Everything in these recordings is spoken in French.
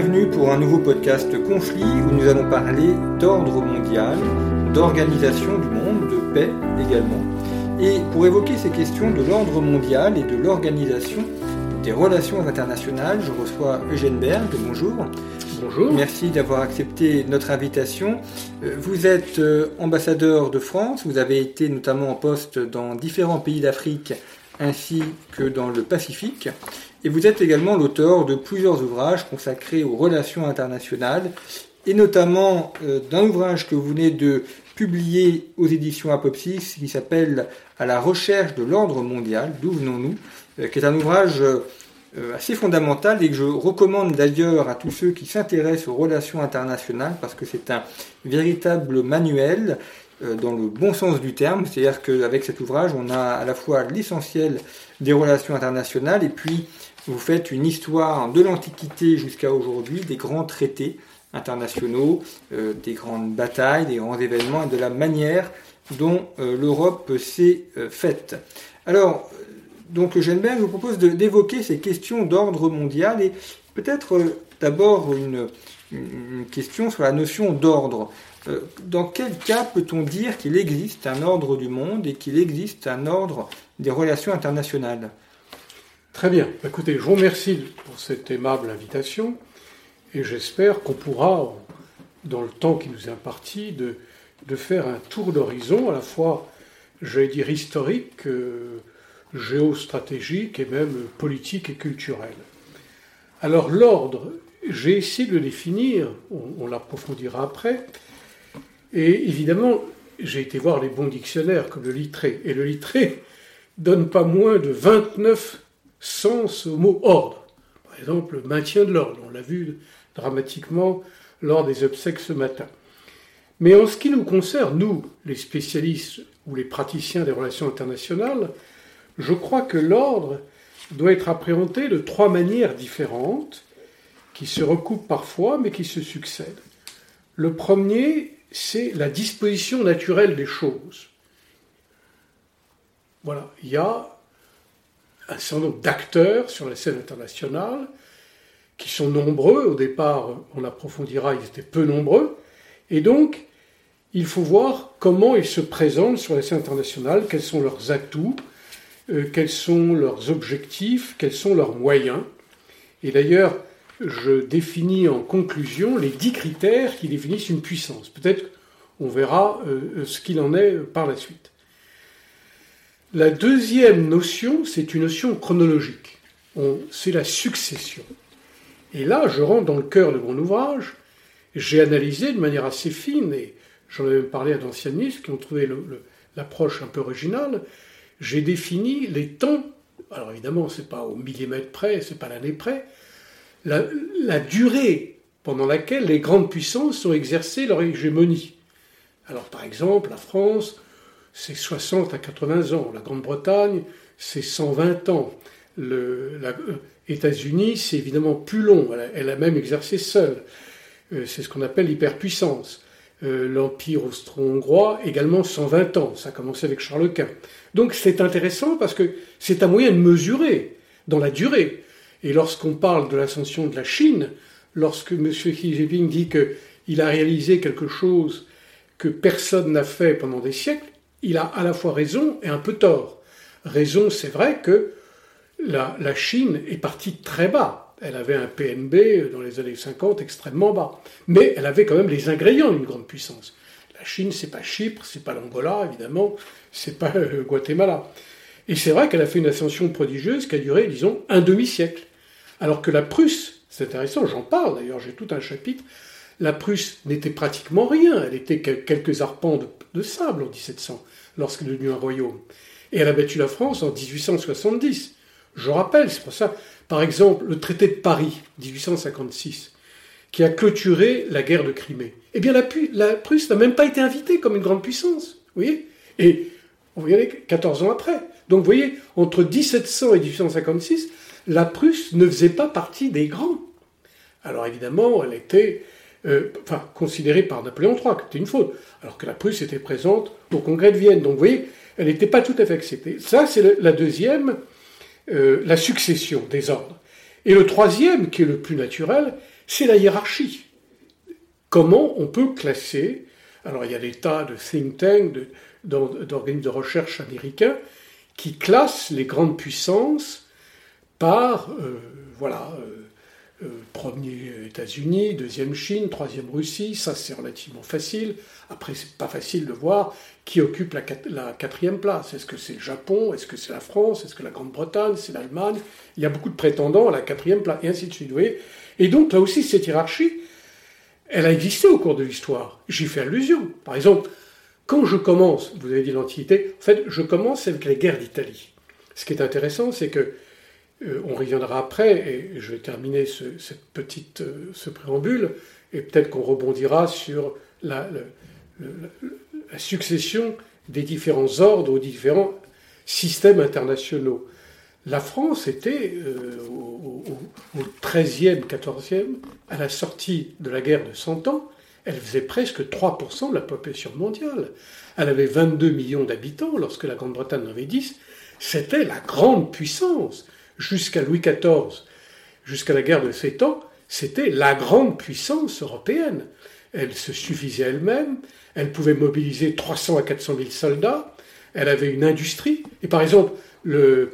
Bienvenue pour un nouveau podcast Conflit où nous allons parler d'ordre mondial, d'organisation du monde, de paix également. Et pour évoquer ces questions de l'ordre mondial et de l'organisation des relations internationales, je reçois Eugène Berg. Bonjour. Bonjour. Merci d'avoir accepté notre invitation. Euh, Vous êtes euh, ambassadeur de France, vous avez été notamment en poste dans différents pays d'Afrique ainsi que dans le Pacifique. Et vous êtes également l'auteur de plusieurs ouvrages consacrés aux relations internationales, et notamment euh, d'un ouvrage que vous venez de publier aux éditions Apopsis qui s'appelle À la recherche de l'ordre mondial, d'où venons-nous, euh, qui est un ouvrage euh, assez fondamental et que je recommande d'ailleurs à tous ceux qui s'intéressent aux relations internationales parce que c'est un véritable manuel dans le bon sens du terme, c'est-à-dire qu'avec cet ouvrage, on a à la fois l'essentiel des relations internationales et puis vous faites une histoire de l'Antiquité jusqu'à aujourd'hui, des grands traités internationaux, euh, des grandes batailles, des grands événements et de la manière dont euh, l'Europe s'est euh, faite. Alors, euh, donc Eugène Berg, je vous propose d'évoquer ces questions d'ordre mondial et peut-être euh, d'abord une question sur la notion d'ordre. Euh, Dans quel cas peut-on dire qu'il existe un ordre du monde et qu'il existe un ordre des relations internationales? Très bien. Écoutez, je vous remercie pour cette aimable invitation et j'espère qu'on pourra, dans le temps qui nous est imparti, de, faire un tour d'horizon à la fois, j'allais dire, historique, euh, géostratégique et même politique et culturel. Alors l'ordre, j'ai essayé de le définir, on l'approfondira après, et évidemment, j'ai été voir les bons dictionnaires comme le littré, et le littré donne pas moins de 29 sens au mot ordre. Par exemple, le maintien de l'ordre, on l'a vu dramatiquement lors des obsèques ce matin. Mais en ce qui nous concerne, nous, les spécialistes ou les praticiens des relations internationales, je crois que l'ordre doit être appréhendé de trois manières différentes, qui se recoupent parfois, mais qui se succèdent. Le premier, c'est la disposition naturelle des choses. Voilà, il y a un certain nombre d'acteurs sur la scène internationale qui sont nombreux. Au départ, on approfondira, ils étaient peu nombreux. Et donc, il faut voir comment ils se présentent sur la scène internationale, quels sont leurs atouts, euh, quels sont leurs objectifs, quels sont leurs moyens. Et d'ailleurs, je définis en conclusion les dix critères qui définissent une puissance. Peut-être on verra euh, ce qu'il en est par la suite. La deuxième notion, c'est une notion chronologique. On- C'est la succession. Et là, je rentre dans le cœur de mon ouvrage. J'ai analysé de manière assez fine, et j'en ai même parlé à d'anciens ministres qui ont trouvé l'approche un peu originale. J'ai défini les temps. Alors évidemment, c'est pas au millimètre près, c'est pas l'année près. La, durée pendant laquelle les grandes puissances ont exercé leur hégémonie. Alors par exemple, la France, c'est 60 à 80 ans. La Grande-Bretagne, c'est 120 ans. Le, la, euh, États-Unis, c'est évidemment plus long. Elle a, elle a même exercé seule. Euh, c'est ce qu'on appelle l'hyperpuissance. Euh, L'Empire austro-hongrois, également 120 ans. Ça a commencé avec Charles Quint. Donc c'est intéressant parce que c'est un moyen de mesurer dans la durée. Et lorsqu'on parle de l'ascension de la Chine, lorsque M. Xi Jinping dit qu'il a réalisé quelque chose que personne n'a fait pendant des siècles, il a à la fois raison et un peu tort. Raison, c'est vrai que la, Chine est partie très bas. Elle avait un PNB dans les années 50 extrêmement bas. Mais elle avait quand même les ingrédients d'une grande puissance. La Chine, c'est pas Chypre, c'est pas l'Angola, évidemment, c'est pas euh, Guatemala. Et c'est vrai qu'elle a fait une ascension prodigieuse qui a duré, disons, un demi-siècle. Alors que la Prusse, c'est intéressant, j'en parle d'ailleurs, j'ai tout un chapitre, la Prusse n'était pratiquement rien, elle était quelques arpents de, sable en 1700, lorsqu'elle est devenue un royaume. Et elle a battu la France en 1870. Je rappelle, c'est pour ça, par exemple, le traité de Paris, 1856, qui a clôturé la guerre de Crimée. Eh bien, la, la Prusse n'a même pas été invitée comme une grande puissance. Vous voyez Et vous voyez, 14 ans après. Donc, vous voyez, entre 1700 et 1856, la Prusse ne faisait pas partie des grands. Alors, évidemment, elle était euh, enfin, considérée par Napoléon III, qui était une faute, alors que la Prusse était présente au congrès de Vienne. Donc, vous voyez, elle n'était pas tout à fait acceptée. Ça, c'est la deuxième, euh, la succession des ordres. Et le troisième, qui est le plus naturel, c'est la hiérarchie. Comment on peut classer Alors, il y a des tas de think tanks, d'organismes de recherche américains, qui classent les grandes puissances par, euh, voilà, euh, premier États-Unis, deuxième Chine, troisième Russie, ça c'est relativement facile. Après, c'est pas facile de voir qui occupe la, quatrième place. Est-ce que c'est le Japon? Est-ce que c'est la France? Est-ce que la Grande-Bretagne? C'est l'Allemagne? Il y a beaucoup de prétendants à la quatrième place, et ainsi de suite. Vous voyez et donc, là aussi, cette hiérarchie, elle a existé au cours de l'histoire. J'y fais allusion. Par exemple, quand je commence, vous avez dit l'Antiquité, en fait, je commence avec les guerres d'Italie. Ce qui est intéressant, c'est que euh, on reviendra après, et je vais terminer ce, cette petite, euh, ce préambule, et peut-être qu'on rebondira sur la, succession des différents ordres ou différents systèmes internationaux. La France était euh, au, au, 13e, 14e, à la sortie de la guerre de Cent Ans, elle faisait presque 3% de la population mondiale. Elle avait 22 millions d'habitants lorsque la Grande-Bretagne en avait 10. C'était la grande puissance jusqu'à Louis XIV, jusqu'à la guerre de Sept Ans, c'était la grande puissance européenne. Elle se suffisait elle-même, elle pouvait mobiliser 300 à 400 000 soldats, elle avait une industrie. Et par exemple, elle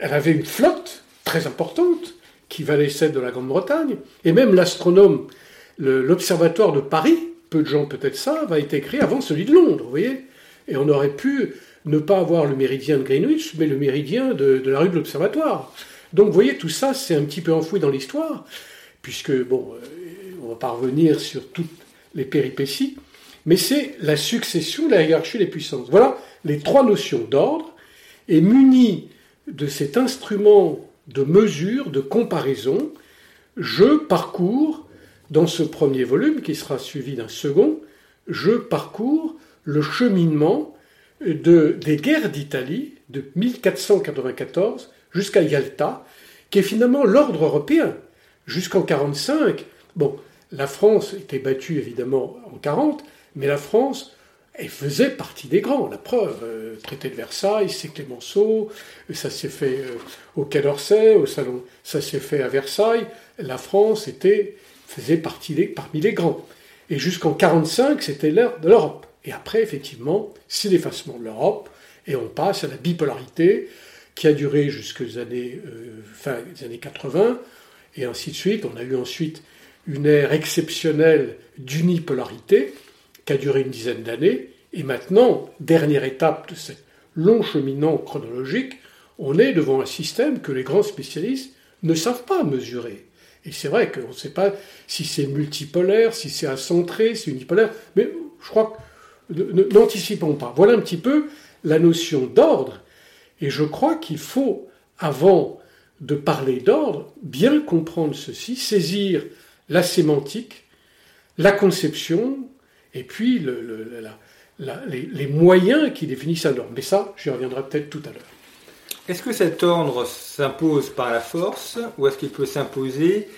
avait une flotte très importante qui valait celle de la Grande-Bretagne. Et même l'astronome, l'observatoire de Paris, peu de gens peut-être savent, a été créé avant celui de Londres, vous voyez. Et on aurait pu ne pas avoir le méridien de Greenwich, mais le méridien de, la rue de l'Observatoire. Donc vous voyez, tout ça, c'est un petit peu enfoui dans l'histoire, puisque, bon, euh, on va pas revenir sur toutes les péripéties, mais c'est la succession la hiérarchie des puissances. Voilà les trois notions d'ordre, et munies de cet instrument de mesure, de comparaison, je parcours, dans ce premier volume, qui sera suivi d'un second, je parcours le cheminement de, des guerres d'Italie de 1494 jusqu'à Yalta, qui est finalement l'ordre européen. Jusqu'en 45, bon, la France était battue évidemment en 40, mais la France, elle faisait partie des grands. La preuve, euh, traité de Versailles, c'est Clémenceau, ça s'est fait euh, au Quai d'Orsay, au salon, ça s'est fait à Versailles. La France était, faisait partie parmi les grands. Et jusqu'en 45, c'était l'heure de l'Europe. Et après, effectivement, c'est l'effacement de l'Europe, et on passe à la bipolarité qui a duré jusqu'aux années, euh, fin des années 80, et ainsi de suite. On a eu ensuite une ère exceptionnelle d'unipolarité qui a duré une dizaine d'années, et maintenant, dernière étape de ce long cheminant chronologique, on est devant un système que les grands spécialistes ne savent pas mesurer. Et c'est vrai qu'on ne sait pas si c'est multipolaire, si c'est acentré, si unipolaire, mais je crois que n'anticipons pas. Voilà un petit peu la notion d'ordre. Et je crois qu'il faut, avant de parler d'ordre, bien comprendre ceci, saisir la sémantique, la conception, et puis les, moyens qui définissent un ordre. Mais ça, j'y reviendrai peut-être tout à l'heure. Est-ce que cet ordre s'impose par la force ou est-ce qu'il peut s'imposer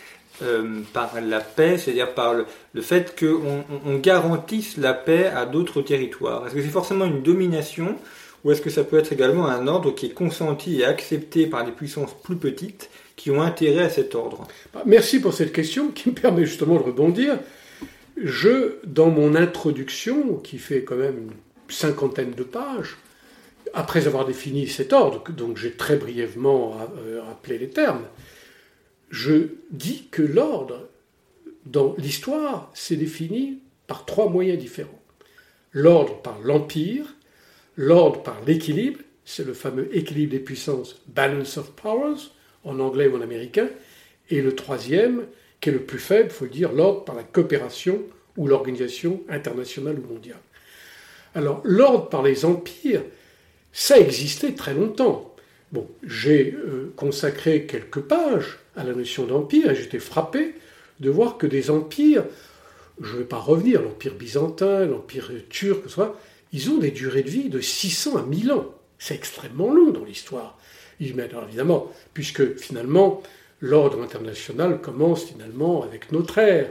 euh, par la paix, c'est-à-dire par le, fait qu'on on garantisse la paix à d'autres territoires Est-ce que c'est forcément une domination ou est-ce que ça peut être également un ordre qui est consenti et accepté par des puissances plus petites qui ont intérêt à cet ordre? Bah, Merci pour cette question qui me permet justement de rebondir. Je, dans mon introduction, qui fait quand même une cinquantaine de pages, après avoir défini cet ordre, donc j'ai très brièvement euh, rappelé les termes, je dis que l'ordre, dans l'histoire, s'est défini par trois moyens différents. l'ordre par l'empire, l'ordre par l'équilibre, c'est le fameux équilibre des puissances, balance of powers, en anglais ou en américain, et le troisième, qui est le plus faible, il faut dire, l'ordre par la coopération ou l'organisation internationale ou mondiale. Alors, l'ordre par les empires, ça existait très longtemps. Bon, j'ai euh, consacré quelques pages à la notion d'empire et j'étais frappé de voir que des empires, je ne vais pas revenir, l'empire byzantin, l'empire turc, soit, ils ont des durées de vie de 600 à 1000 ans. C'est extrêmement long dans l'histoire. Alors évidemment, puisque finalement, l'ordre international commence finalement avec notre ère.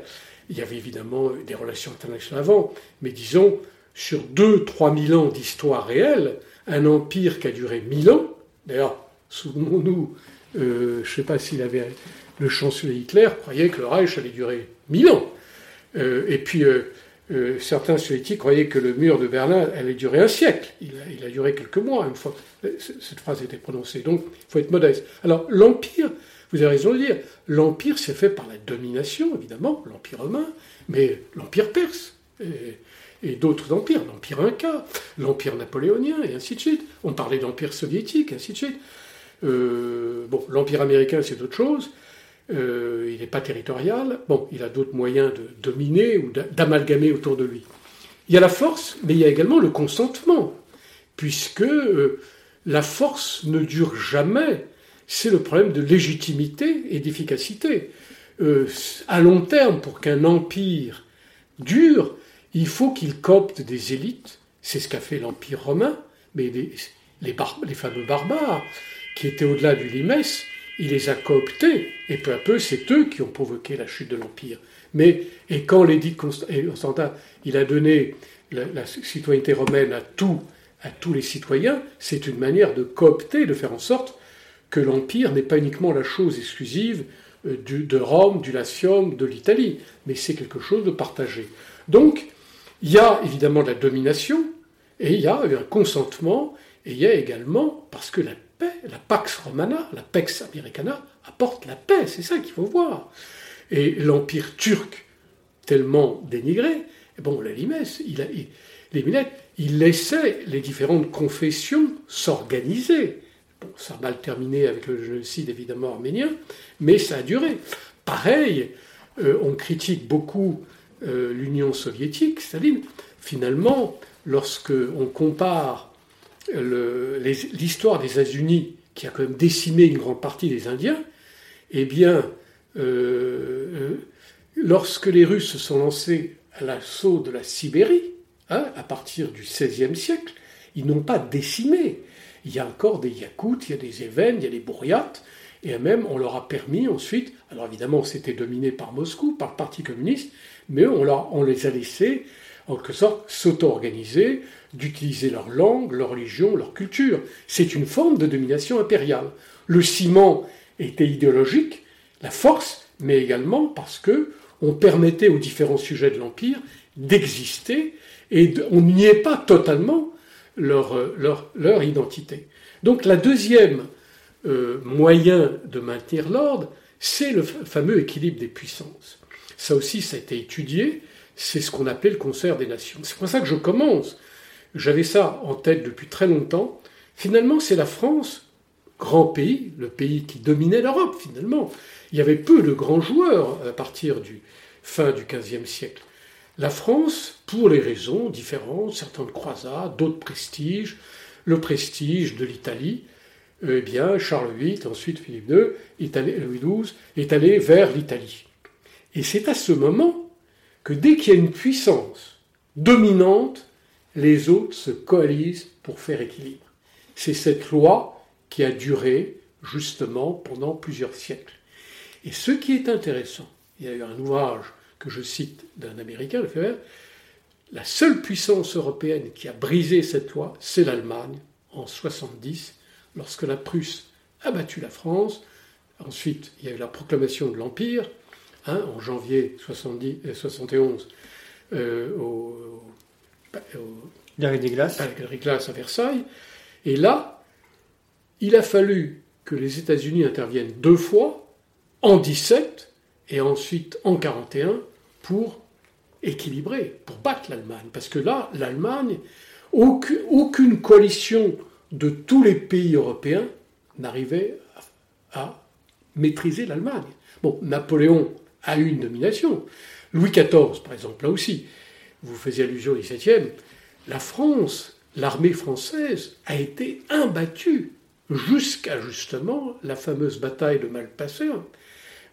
Il y avait évidemment des relations internationales avant, mais disons, sur 2-3 000 ans d'histoire réelle, un empire qui a duré 1000 ans, d'ailleurs, souvenons-nous, euh, je ne sais pas s'il avait. Le chancelier Hitler croyait que le Reich allait durer 1000 ans. Euh, et puis, euh, certains soviétiques croyaient que le mur de Berlin allait durer un siècle. Il a, duré quelques mois, une fois cette phrase été prononcée. Donc, il faut être modeste. Alors, l'Empire, vous avez raison de dire, l'Empire s'est fait par la domination, évidemment, l'Empire romain, mais l'Empire perse. Et, d'autres empires, l'Empire Inca, l'Empire napoléonien, et ainsi de suite. On parlait d'Empire soviétique, et ainsi de suite. Euh, bon, l'Empire américain, c'est autre chose. Euh, il n'est pas territorial. Bon, il a d'autres moyens de dominer ou d'amalgamer autour de lui. Il y a la force, mais il y a également le consentement, puisque euh, la force ne dure jamais. C'est le problème de légitimité et d'efficacité. à long terme, pour qu'un empire dure, il faut qu'il copte des élites. C'est ce qu'a fait l'Empire romain, mais les, les fameux barbares qui étaient au-delà du limès, il les a cooptés, et peu à peu, c'est eux qui ont provoqué la chute de l'Empire. Mais, et quand l'édit Constantin, il a donné la, citoyenneté romaine à, tout, à tous les citoyens, c'est une manière de coopter, de faire en sorte que l'Empire n'est pas uniquement la chose exclusive euh, de Rome, du Latium, de l'Italie, mais c'est quelque chose de partagé. Donc, il y a évidemment de la domination, et il y a un consentement, et il y a également, parce que la la Pax Romana, la Pax Americana, apporte la paix, c'est ça qu'il faut voir. Et l'Empire turc, tellement dénigré, eh bon, la Limès, il, les Minettes, il laissait les différentes confessions s'organiser. Bon, ça a mal terminé avec le génocide évidemment arménien, mais ça a duré. Pareil, euh, on critique beaucoup euh, l'Union soviétique, Staline. Finalement, lorsque on compare l'histoire des États-Unis, qui a quand même décimé une grande partie des Indiens, eh bien, euh, euh, lorsque les Russes se sont lancés à l'assaut de la Sibérie, hein, à partir du XVIe siècle, ils n'ont pas décimé. Il y a encore des Yakoutes, il y a des Évènes, il y a des Bouriates, et même on leur a permis ensuite, alors évidemment c'était dominé par Moscou, par le Parti communiste, mais on, les a laissés en quelque sorte s'auto-organiser, d'utiliser leur langue, leur religion, leur culture. C'est une forme de domination impériale. Le ciment était idéologique, la force, mais également parce que on permettait aux différents sujets de l'empire d'exister et on n'y est pas totalement leur, identité. Donc la deuxième euh, moyen de maintenir l'ordre, c'est le fameux équilibre des puissances. Ça aussi, ça a été étudié, c'est ce qu'on appelle le concert des nations. C'est pour ça que je commence j'avais ça en tête depuis très longtemps. Finalement, c'est la France, grand pays, le pays qui dominait l'Europe finalement. Il y avait peu de grands joueurs à partir du fin du XVe siècle. La France, pour les raisons différentes, certains de croisades, d'autres prestiges, le prestige de l'Italie, eh bien, Charles VIII, ensuite Philippe II, Louis XII, est allé vers l'Italie. Et c'est à ce moment que dès qu'il y a une puissance dominante, les autres se coalisent pour faire équilibre. C'est cette loi qui a duré justement pendant plusieurs siècles. Et ce qui est intéressant, il y a eu un ouvrage que je cite d'un Américain, le la seule puissance européenne qui a brisé cette loi, c'est l'Allemagne en 70, lorsque la Prusse a battu la France. Ensuite, il y a eu la proclamation de l'Empire, hein, en janvier 70, 71, euh, euh, au, Galerie des Glaces. À la Galerie des Glaces à Versailles. Et là, il a fallu que les États-Unis interviennent deux fois, en 17 et ensuite en 41, pour équilibré pour battre l'Allemagne. Parce que là, l'Allemagne, aucune, aucune coalition de tous les pays européens n'arrivait à maîtriser l'Allemagne. Bon, Napoléon a eu une domination. Louis XIV, par exemple, là aussi, vous faisiez allusion au XVIIe, la France, l'armée française a été imbattue jusqu'à justement la fameuse bataille de Malpasseur,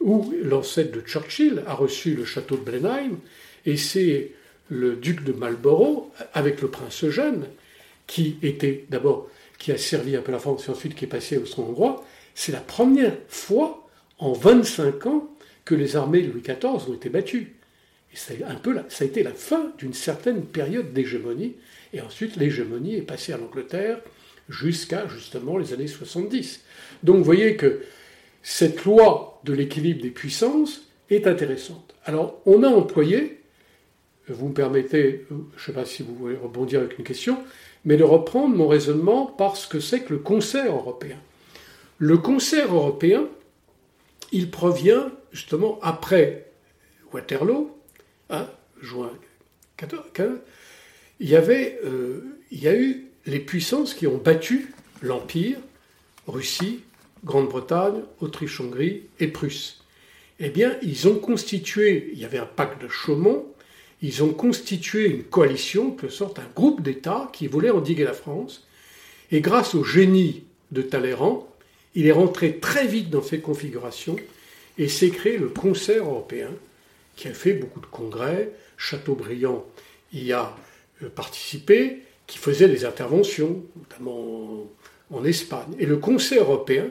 où l'ancêtre de Churchill a reçu le château de Blenheim, et c'est le duc de Marlborough, avec le prince Eugène, qui était d'abord, qui a servi un peu la France et ensuite qui est passé au hongrois, c'est la première fois en 25 ans que les armées de Louis XIV ont été battues. Et a, un peu ça a été la fin d'une certaine période d'hégémonie, et ensuite l'hégémonie est passée à l'Angleterre jusqu'à justement les années 70. Donc vous voyez que cette loi de l'équilibre des puissances est intéressante. Alors on a employé, vous me permettez, je ne sais pas si vous voulez rebondir avec une question, mais de reprendre mon raisonnement par ce que c'est que le concert européen. Le concert européen, il provient justement après Waterloo, hein, juin 14, il y, avait, euh, a eu les puissances qui ont battu l'Empire, Russie, Grande-Bretagne, Autriche-Hongrie et Prusse. Eh bien, ils ont constitué, il y avait un pacte de Chaumont, ils ont constitué une coalition, de sorte un groupe d'États qui voulait endiguer la France. Et grâce au génie de Talleyrand, il est rentré très vite dans ces configurations et s'est créé le concert européen, qui a fait beaucoup de congrès. Chateaubriand y a euh, participé, qui faisait des interventions, notamment en Espagne. Et le concert européen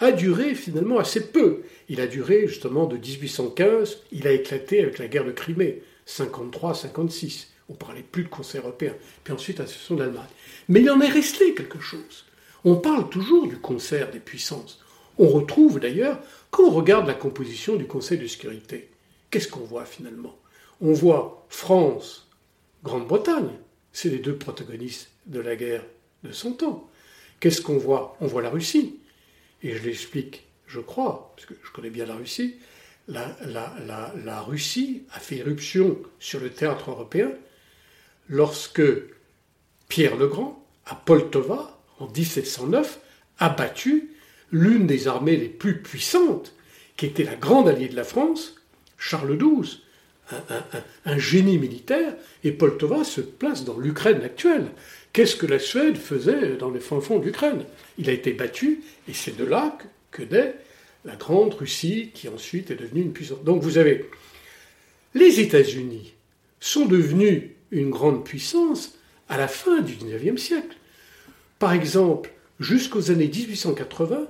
a duré finalement assez peu. Il a duré justement de 1815, il a éclaté avec la guerre de Crimée, 53-56. On parlait plus de concert européen. Puis ensuite, session d'Allemagne. Mais il en est resté quelque chose. On parle toujours du concert des puissances. On retrouve d'ailleurs, quand on regarde la composition du Conseil de sécurité, qu'est-ce qu'on voit finalement? On voit France, Grande-Bretagne, c'est les deux protagonistes de la guerre de Cent Ans. Qu'est-ce qu'on voit? On voit la Russie. Et je l'explique, je crois, parce que je connais bien la Russie. La, la, Russie a fait éruption sur le théâtre européen lorsque Pierre le Grand, à Poltova, en 1709, a battu l'une des armées les plus puissantes, qui était la grande alliée de la France, Charles XII, un, génie militaire, et Poltova se place dans l'Ukraine actuelle. Qu'est-ce que la Suède faisait dans les fonds fonds d'Ukraine? Il a été battu, et c'est de là que, naît la grande Russie, qui ensuite est devenue une puissance. Donc vous avez les États-Unis sont devenus une grande puissance à la fin du XIXe siècle. Par exemple, jusqu'aux années 1880,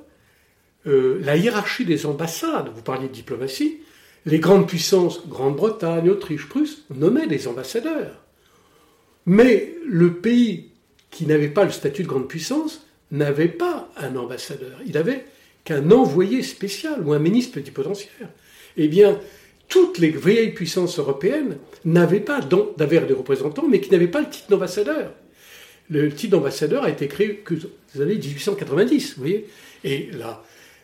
euh, la hiérarchie des ambassades, vous parliez de diplomatie, les grandes puissances, Grande-Bretagne, Autriche, Prusse, nommaient des ambassadeurs. Mais le pays qui n'avait pas le statut de grande puissance n'avait pas un ambassadeur. Il avait qu'un envoyé spécial ou un ministre plénipotentiaire. Eh bien, toutes les vieilles puissances européennes n'avaient pas d'avaient des représentants, mais qui n'avaient pas le titre d'ambassadeur. Le titre d'ambassadeur a été créé que les années 1890, vous voyez. Et là,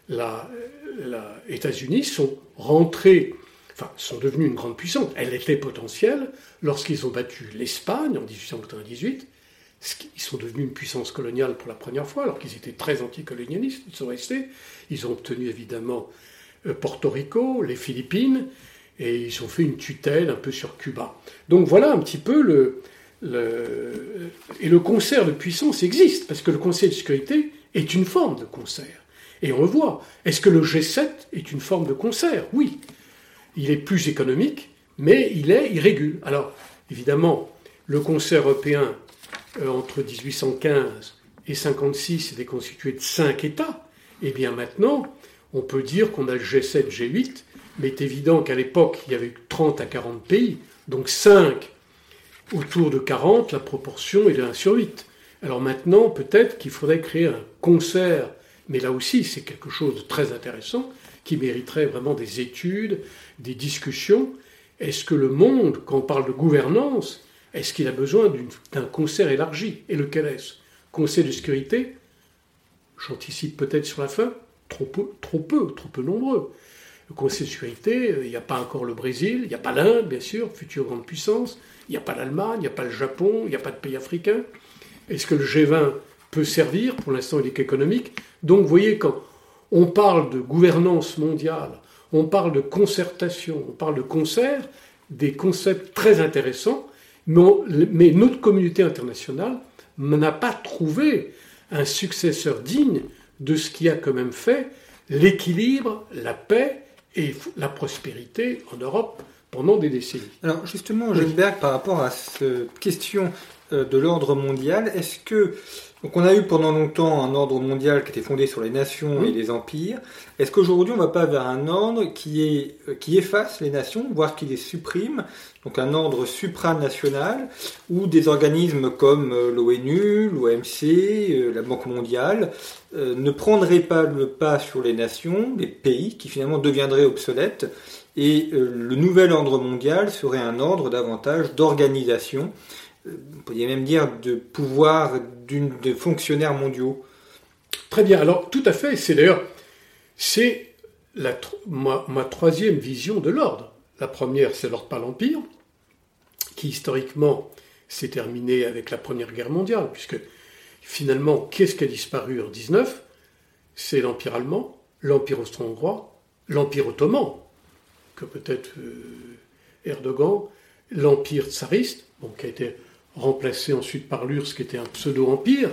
les États-Unis sont rentrés, enfin, sont devenus une grande puissance. Elle était potentielle lorsqu'ils ont battu l'Espagne en 1898. Ils sont devenus une puissance coloniale pour la première fois, alors qu'ils étaient très anticolonialistes. Ils sont restés. Ils ont obtenu évidemment euh, Porto Rico, les Philippines, et ils ont fait une tutelle un peu sur Cuba. Donc voilà un petit peu le, et le concert de puissance existe, parce que le Conseil de sécurité est une forme de concert. Et on le voit. Est-ce que le G7 est une forme de concert? Oui. Il est plus économique, mais il est irrégulier. Alors, évidemment, le concert européen euh, entre 1815 et 56 était constitué de cinq États. Et eh bien maintenant, on peut dire qu'on a le G7, G8, mais il est évident qu'à l'époque, il y avait 30 à 40 pays, donc 5 autour de 40, la proportion est de 1 sur 8. Alors maintenant, peut-être qu'il faudrait créer un concert mais là aussi, c'est quelque chose de très intéressant qui mériterait vraiment des études, des discussions. Est-ce que le monde, quand on parle de gouvernance, est-ce qu'il a besoin d'un concert élargi? Et lequel est-ce? Conseil de sécurité? J'anticipe peut-être sur la fin, trop peu, trop peu, trop peu nombreux. Conseil de sécurité, il n'y a pas encore le Brésil, il n'y a pas l'Inde, bien sûr, future grande puissance, il n'y a pas l'Allemagne, il n'y a pas le Japon, il n'y a pas de pays africains. Est-ce que le G20 peut servir Pour l'instant, il est qu'économique. Donc, vous voyez, quand on parle de gouvernance mondiale, on parle de concertation, on parle de concert, des concepts très intéressants, mais, notre communauté internationale n'a pas trouvé un successeur digne de ce qui a quand même fait l'équilibre, la paix et la prospérité en Europe pendant des décennies. Alors justement, Geneberg, par rapport à cette question euh, de l'ordre mondial, est-ce que donc on a eu pendant longtemps un ordre mondial qui était fondé sur les nations et les empires. Est-ce qu'aujourd'hui on va pas vers un ordre qui, est, euh, qui efface les nations, voire qui les supprime? Donc un ordre supranational où des organismes comme euh, l'ONU, l'OMC, euh, la Banque mondiale ne prendraient pas le pas sur les nations, les pays qui finalement deviendraient obsolètes. Et le nouvel ordre mondial serait un ordre davantage d'organisation on pourrait même dire, de pouvoir de fonctionnaires mondiaux. Très bien. Alors, tout à fait. C'est d'ailleurs, c'est ma, ma, troisième vision de l'ordre. La première, c'est l'ordre par l'Empire, qui historiquement s'est terminé avec la Première Guerre mondiale, puisque finalement, qu'est-ce qui a disparu en 19 C'est l'Empire allemand, l'Empire austro-hongrois, l'Empire ottoman, que peut-être euh, Erdogan, l'Empire tsariste, qui a été remplacé ensuite par l'URSS qui était un pseudo-empire.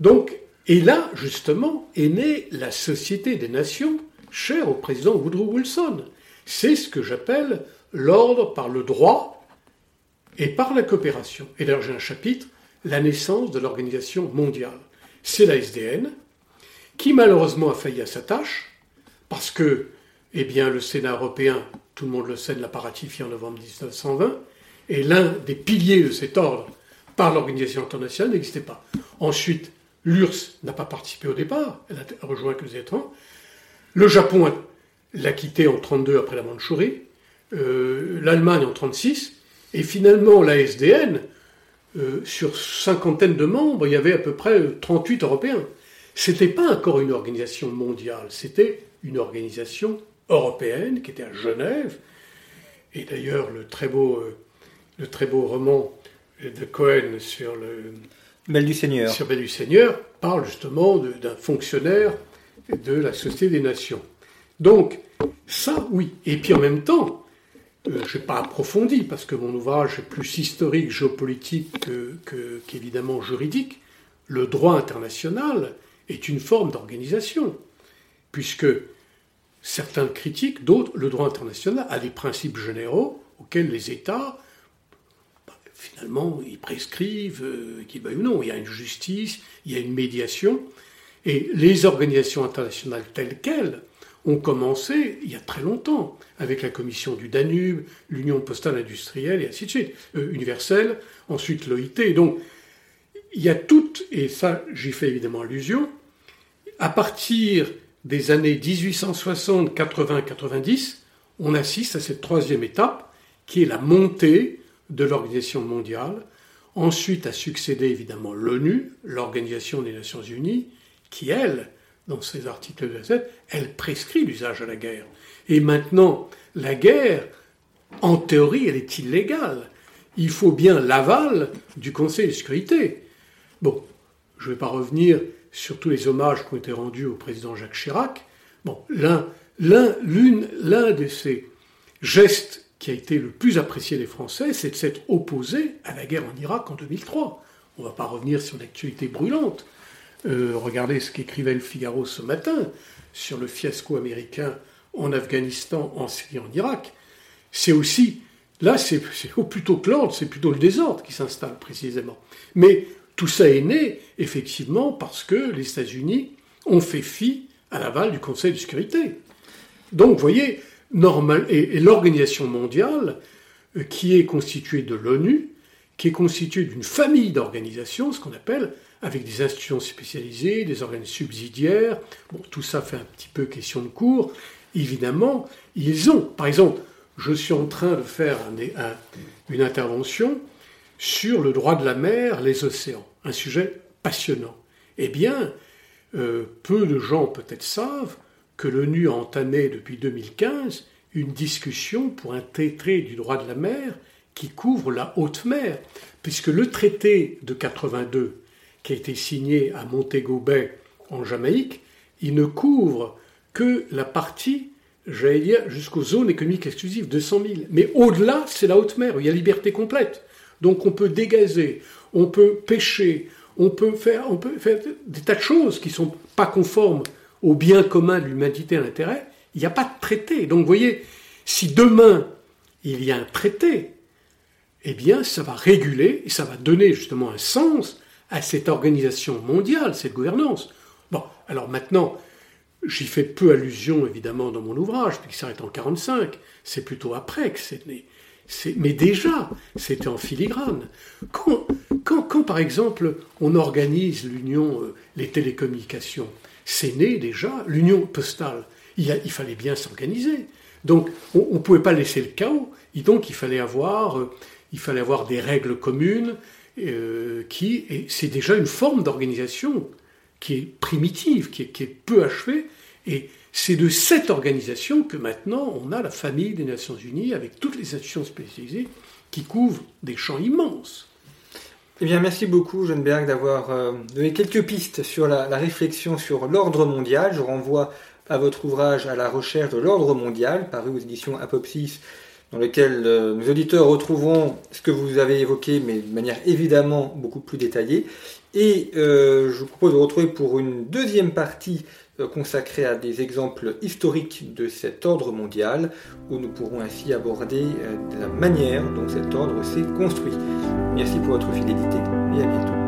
Donc, et là, justement, est née la Société des Nations, chère au président Woodrow Wilson. C'est ce que j'appelle l'ordre par le droit et par la coopération. Et d'ailleurs, j'ai un chapitre, la naissance de l'organisation mondiale. C'est la SDN, qui malheureusement a failli à sa tâche, parce que, eh bien, le Sénat européen, tout le monde le sait, ne l'a pas ratifié en novembre 1920, et l'un des piliers de cet ordre par l'organisation internationale n'existait pas. Ensuite, l'URSS n'a pas participé au départ, elle a rejoint que les étrangers. Le Japon l'a quitté en 1932 après la Mandchourie, euh, l'Allemagne en 1936, et finalement la SDN, euh, sur cinquantaine de membres, il y avait à peu près 38 Européens. C'était pas encore une organisation mondiale, c'était une organisation européenne qui était à Genève. Et d'ailleurs, le très beau euh, le très beau roman de Cohen sur le Belle du Seigneur. Sur Belle du Seigneur parle justement d'un fonctionnaire de la Société des Nations. Donc, ça, oui. Et puis en même temps, euh, je n'ai pas approfondi, parce que mon ouvrage est plus historique, géopolitique qu'évidemment juridique. Le droit international est une forme d'organisation, puisque certains critiquent, d'autres, le droit international a des principes généraux auxquels les États finalement, ils prescrivent, euh, qu'ils ou non. Il y a une justice, il y a une médiation. Et les organisations internationales telles quelles ont commencé il y a très longtemps, avec la commission du Danube, l'Union postale industrielle, et ainsi de suite, euh, universelle, ensuite l'OIT. Donc, il y a toutes, et ça j'y fais évidemment allusion, à partir des années 1860, 80, 90, on assiste à cette troisième étape, qui est la montée de l'Organisation mondiale. Ensuite a succédé évidemment l'ONU, l'Organisation des Nations Unies, qui, elle, dans ses articles de 7, elle prescrit l'usage de la guerre. Et maintenant, la guerre, en théorie, elle est illégale. Il faut bien l'aval du Conseil de sécurité. Bon, je ne vais pas revenir sur tous les hommages qui ont été rendus au président Jacques Chirac. Bon, l'un, l'un, l'une, l'un de ces gestes qui a été le plus apprécié des Français, c'est de s'être opposé à la guerre en Irak en 2003. On ne va pas revenir sur l'actualité brûlante. Euh, regardez ce qu'écrivait le Figaro ce matin sur le fiasco américain en Afghanistan, en Syrie, en Irak. C'est aussi, là, c'est plutôt que l'ordre, c'est plutôt le désordre qui s'installe précisément. Mais tout ça est né, effectivement, parce que les États-Unis ont fait fi à l'aval du Conseil de sécurité. Donc, vous voyez, normal, et, l'organisation mondiale, euh, qui est constituée de l'ONU, qui est constituée d'une famille d'organisations, ce qu'on appelle, avec des institutions spécialisées, des organes subsidiaires, bon, tout ça fait un petit peu question de cours, évidemment, ils ont, par exemple, je suis en train de faire une intervention sur le droit de la mer, les océans, un sujet passionnant. Eh bien, euh, peu de gens peut-être savent que l'ONU a entamé depuis 2015 une discussion pour un traité du droit de la mer qui couvre la haute mer, puisque le traité de 82 qui a été signé à Montego Bay en Jamaïque, il ne couvre que la partie, j'allais dire, jusqu'aux zones économiques exclusives, 200 000. Mais au-delà, c'est la haute mer, où il y a liberté complète. Donc on peut dégazer, on peut pêcher, on peut faire, on peut faire des tas de choses qui ne sont pas conformes au bien commun de l'humanité à l'intérêt. Il n'y a pas de traité. Donc vous voyez, si demain il y a un traité, eh bien ça va réguler et ça va donner justement un sens à cette organisation mondiale, cette gouvernance. Bon, alors maintenant, j'y fais peu allusion évidemment dans mon ouvrage, qui s'arrête en 45, c'est plutôt après que c'est né. Mais déjà, c'était en filigrane. Quand, quand, par exemple, on organise l'union, euh, les télécommunications, c'est né déjà, l'union postale, il, fallait bien s'organiser. Donc, on ne pouvait pas laisser le chaos. Donc, il fallait avoir, euh, il fallait avoir des règles communes, euh, qui, c'est déjà une forme d'organisation qui est primitive, qui est peu achevée, et c'est de cette organisation que maintenant on a la famille des Nations Unies avec toutes les institutions spécialisées qui couvrent des champs immenses. Eh bien, merci beaucoup, Berg, d'avoir euh, donné quelques pistes sur la, réflexion sur l'ordre mondial. Je renvoie à votre ouvrage À la recherche de l'ordre mondial, paru aux éditions Apopsis, dans lequel euh, nos auditeurs retrouveront ce que vous avez évoqué, mais de manière évidemment beaucoup plus détaillée. Et euh, je vous propose de retrouver pour une deuxième partie euh, consacrée à des exemples historiques de cet ordre mondial, où nous pourrons ainsi aborder euh, la manière dont cet ordre s'est construit. Merci pour votre fidélité et à bientôt.